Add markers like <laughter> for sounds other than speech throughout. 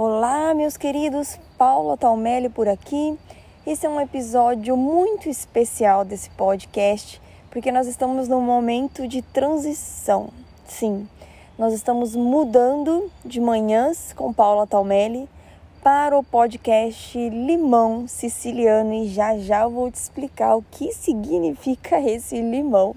Olá, meus queridos, Paula Talmelli por aqui. Esse é um episódio muito especial desse podcast, porque nós estamos num momento de transição. Sim, nós estamos mudando de manhãs com Paula Talmelli para o podcast Limão Siciliano e já já eu vou te explicar o que significa <laughs> esse limão.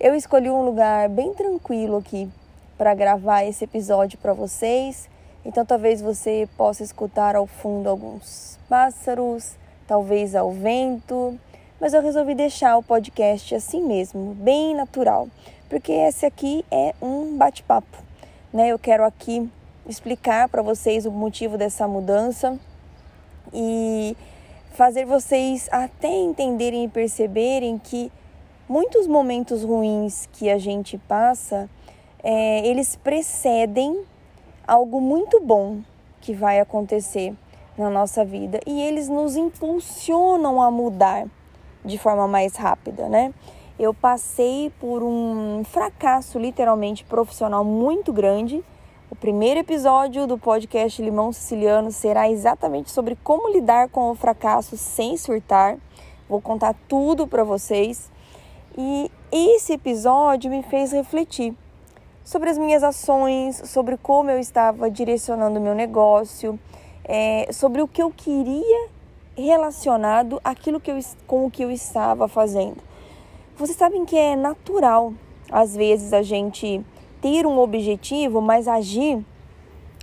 Eu escolhi um lugar bem tranquilo aqui para gravar esse episódio para vocês então talvez você possa escutar ao fundo alguns pássaros, talvez ao vento, mas eu resolvi deixar o podcast assim mesmo, bem natural, porque esse aqui é um bate-papo, né? Eu quero aqui explicar para vocês o motivo dessa mudança e fazer vocês até entenderem e perceberem que muitos momentos ruins que a gente passa, é, eles precedem algo muito bom que vai acontecer na nossa vida e eles nos impulsionam a mudar de forma mais rápida, né? Eu passei por um fracasso literalmente profissional muito grande. O primeiro episódio do podcast Limão Siciliano será exatamente sobre como lidar com o fracasso sem surtar. Vou contar tudo para vocês. E esse episódio me fez refletir sobre as minhas ações, sobre como eu estava direcionando o meu negócio, é, sobre o que eu queria relacionado àquilo que eu, com o que eu estava fazendo. Vocês sabem que é natural, às vezes, a gente ter um objetivo, mas agir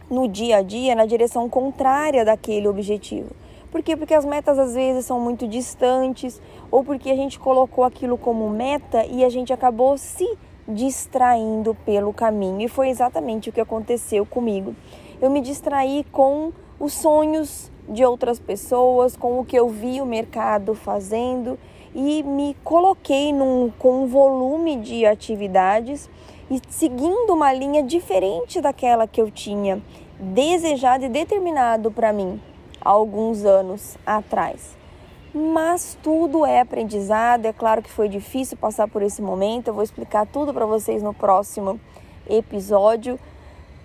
no dia a dia na direção contrária daquele objetivo. Por quê? Porque as metas às vezes são muito distantes, ou porque a gente colocou aquilo como meta e a gente acabou se distraindo pelo caminho. E foi exatamente o que aconteceu comigo. Eu me distraí com os sonhos de outras pessoas, com o que eu vi o mercado fazendo e me coloquei num, com um volume de atividades e seguindo uma linha diferente daquela que eu tinha desejado e determinado para mim há alguns anos atrás mas tudo é aprendizado. É claro que foi difícil passar por esse momento, eu vou explicar tudo para vocês no próximo episódio.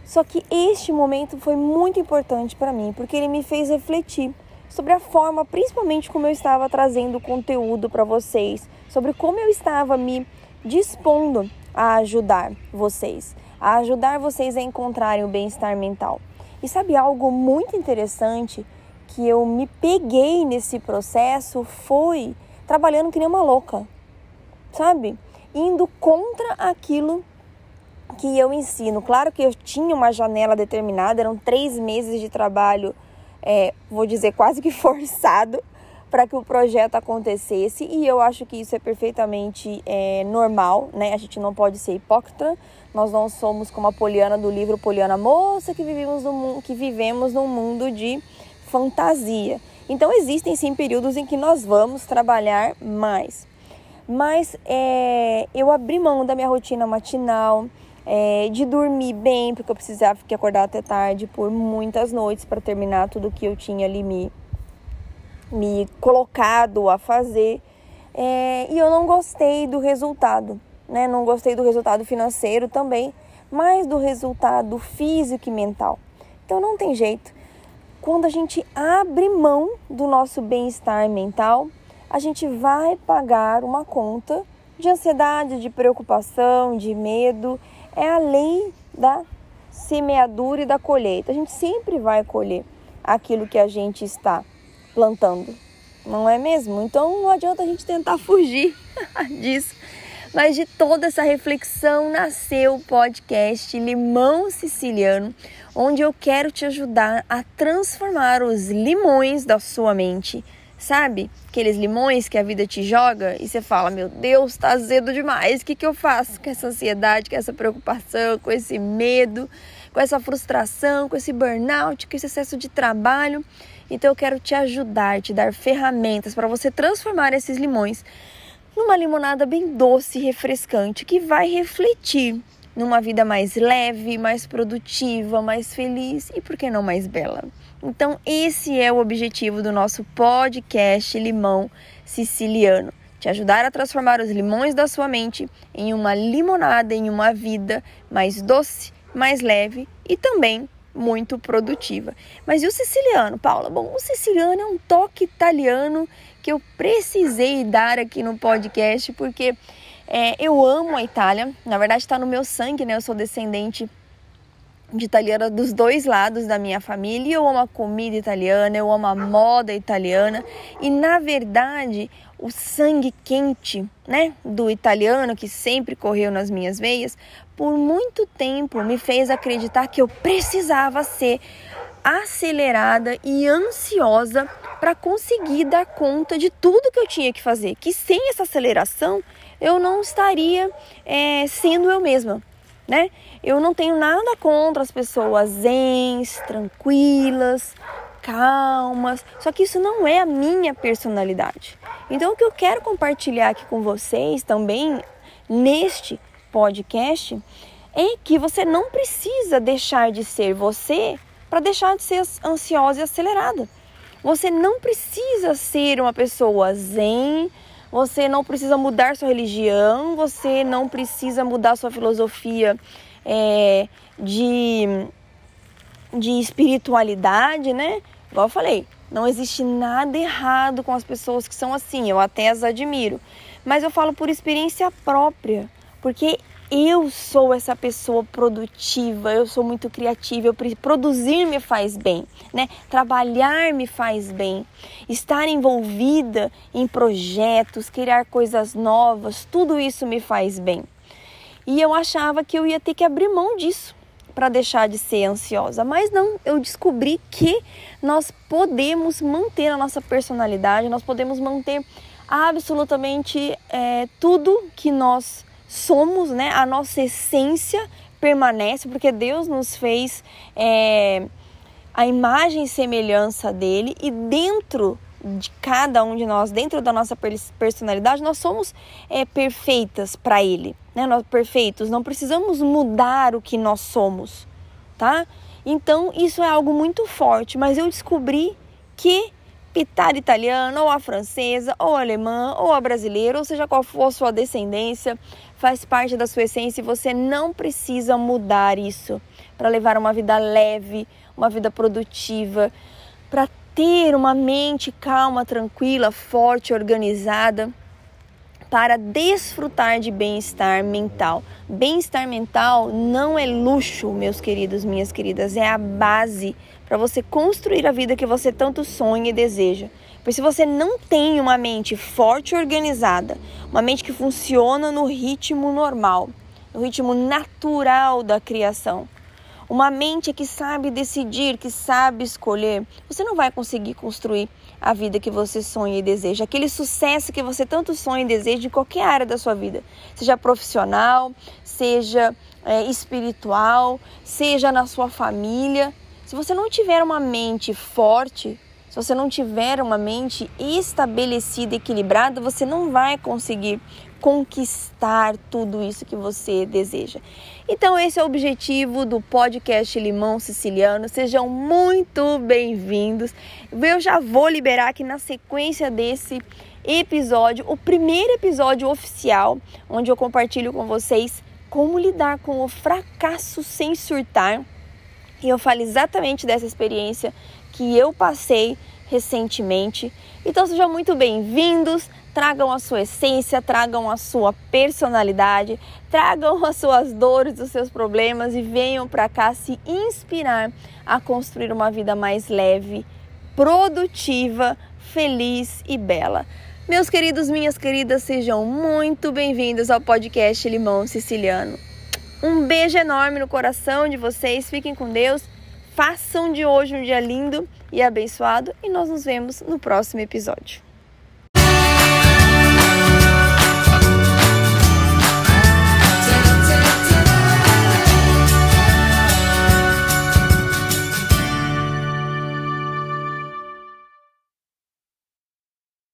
Só que este momento foi muito importante para mim, porque ele me fez refletir sobre a forma, principalmente como eu estava trazendo conteúdo para vocês, sobre como eu estava me dispondo a ajudar vocês, a ajudar vocês a encontrarem o bem-estar mental. E sabe algo muito interessante? Que eu me peguei nesse processo foi trabalhando que nem uma louca, sabe? Indo contra aquilo que eu ensino. Claro que eu tinha uma janela determinada, eram três meses de trabalho, é, vou dizer quase que <laughs> forçado, para que o projeto acontecesse e eu acho que isso é perfeitamente é, normal, né? A gente não pode ser hipócrita, nós não somos como a Poliana do livro Poliana Moça que vivemos no, que vivemos num mundo de fantasia. Então existem sim períodos em que nós vamos trabalhar mais. Mas é, eu abri mão da minha rotina matinal, é, de dormir bem, porque eu precisava ficar acordar até tarde por muitas noites para terminar tudo que eu tinha ali me, me colocado a fazer. É, e eu não gostei do resultado, né? Não gostei do resultado financeiro também, mas do resultado físico e mental. Então não tem jeito quando a gente abre mão do nosso bem-estar mental, a gente vai pagar uma conta de ansiedade, de preocupação, de medo. É a lei da semeadura e da colheita. A gente sempre vai colher aquilo que a gente está plantando, não é mesmo? Então não adianta a gente tentar <laughs> fugir disso. Mas de toda essa reflexão nasceu o podcast Limão Siciliano, onde eu quero te ajudar a transformar os limões da sua mente. Sabe? Aqueles limões que a vida te joga e você fala: Meu Deus, tá azedo demais. O que, que eu faço com essa ansiedade, com essa preocupação, com esse medo, com essa frustração, com esse burnout, com esse excesso de trabalho? Então eu quero te ajudar, te dar ferramentas para você transformar esses limões numa limonada bem doce e refrescante que vai refletir numa vida mais leve, mais produtiva, mais feliz e por que não mais bela. Então, esse é o objetivo do nosso podcast Limão Siciliano. Te ajudar a transformar os limões da sua mente em uma limonada, em uma vida mais doce, mais leve e também muito produtiva. Mas e o siciliano, Paula? Bom, o siciliano é um toque italiano que eu precisei dar aqui no podcast porque é, eu amo a Itália. Na verdade, está no meu sangue, né? Eu sou descendente de italiana dos dois lados da minha família. Eu amo a comida italiana, eu amo a moda italiana e na verdade o sangue quente, né, do italiano que sempre correu nas minhas veias, por muito tempo me fez acreditar que eu precisava ser acelerada e ansiosa para conseguir dar conta de tudo que eu tinha que fazer. Que sem essa aceleração eu não estaria é, sendo eu mesma né? Eu não tenho nada contra as pessoas zens, tranquilas, calmas, só que isso não é a minha personalidade. Então, o que eu quero compartilhar aqui com vocês também neste podcast é que você não precisa deixar de ser você para deixar de ser ansiosa e acelerada. Você não precisa ser uma pessoa zen, você não precisa mudar sua religião, você não precisa mudar sua filosofia é, de, de espiritualidade, né? Igual eu falei, não existe nada errado com as pessoas que são assim, eu até as admiro. Mas eu falo por experiência própria, porque eu sou essa pessoa produtiva, eu sou muito criativa, produzir me faz bem, né? Trabalhar me faz bem, estar envolvida em projetos, criar coisas novas, tudo isso me faz bem. E eu achava que eu ia ter que abrir mão disso para deixar de ser ansiosa, mas não, eu descobri que nós podemos manter a nossa personalidade, nós podemos manter absolutamente é, tudo que nós somos, né? A nossa essência permanece, porque Deus nos fez é, a imagem e semelhança dele, e dentro de cada um de nós, dentro da nossa personalidade, nós somos é, perfeitas para Ele, né? Nós perfeitos, não precisamos mudar o que nós somos, tá? Então isso é algo muito forte, mas eu descobri que pitada italiana, ou a francesa, ou a alemã, ou a brasileira, ou seja qual for a sua descendência, faz parte da sua essência e você não precisa mudar isso para levar uma vida leve, uma vida produtiva, para ter uma mente calma, tranquila, forte, organizada, para desfrutar de bem-estar mental. Bem-estar mental não é luxo, meus queridos, minhas queridas, é a base para você construir a vida que você tanto sonha e deseja. Pois se você não tem uma mente forte e organizada, uma mente que funciona no ritmo normal, no ritmo natural da criação, uma mente que sabe decidir, que sabe escolher, você não vai conseguir construir a vida que você sonha e deseja, aquele sucesso que você tanto sonha e deseja em qualquer área da sua vida, seja profissional, seja é, espiritual, seja na sua família. Se você não tiver uma mente forte, se você não tiver uma mente estabelecida, equilibrada, você não vai conseguir conquistar tudo isso que você deseja. Então, esse é o objetivo do podcast Limão Siciliano. Sejam muito bem-vindos. Eu já vou liberar aqui na sequência desse episódio, o primeiro episódio oficial, onde eu compartilho com vocês como lidar com o fracasso sem surtar. E eu falo exatamente dessa experiência que eu passei recentemente. Então sejam muito bem-vindos, tragam a sua essência, tragam a sua personalidade, tragam as suas dores, os seus problemas e venham para cá se inspirar a construir uma vida mais leve, produtiva, feliz e bela. Meus queridos, minhas queridas, sejam muito bem-vindos ao podcast Limão Siciliano. Um beijo enorme no coração de vocês, fiquem com Deus. Façam de hoje um dia lindo e abençoado. E nós nos vemos no próximo episódio.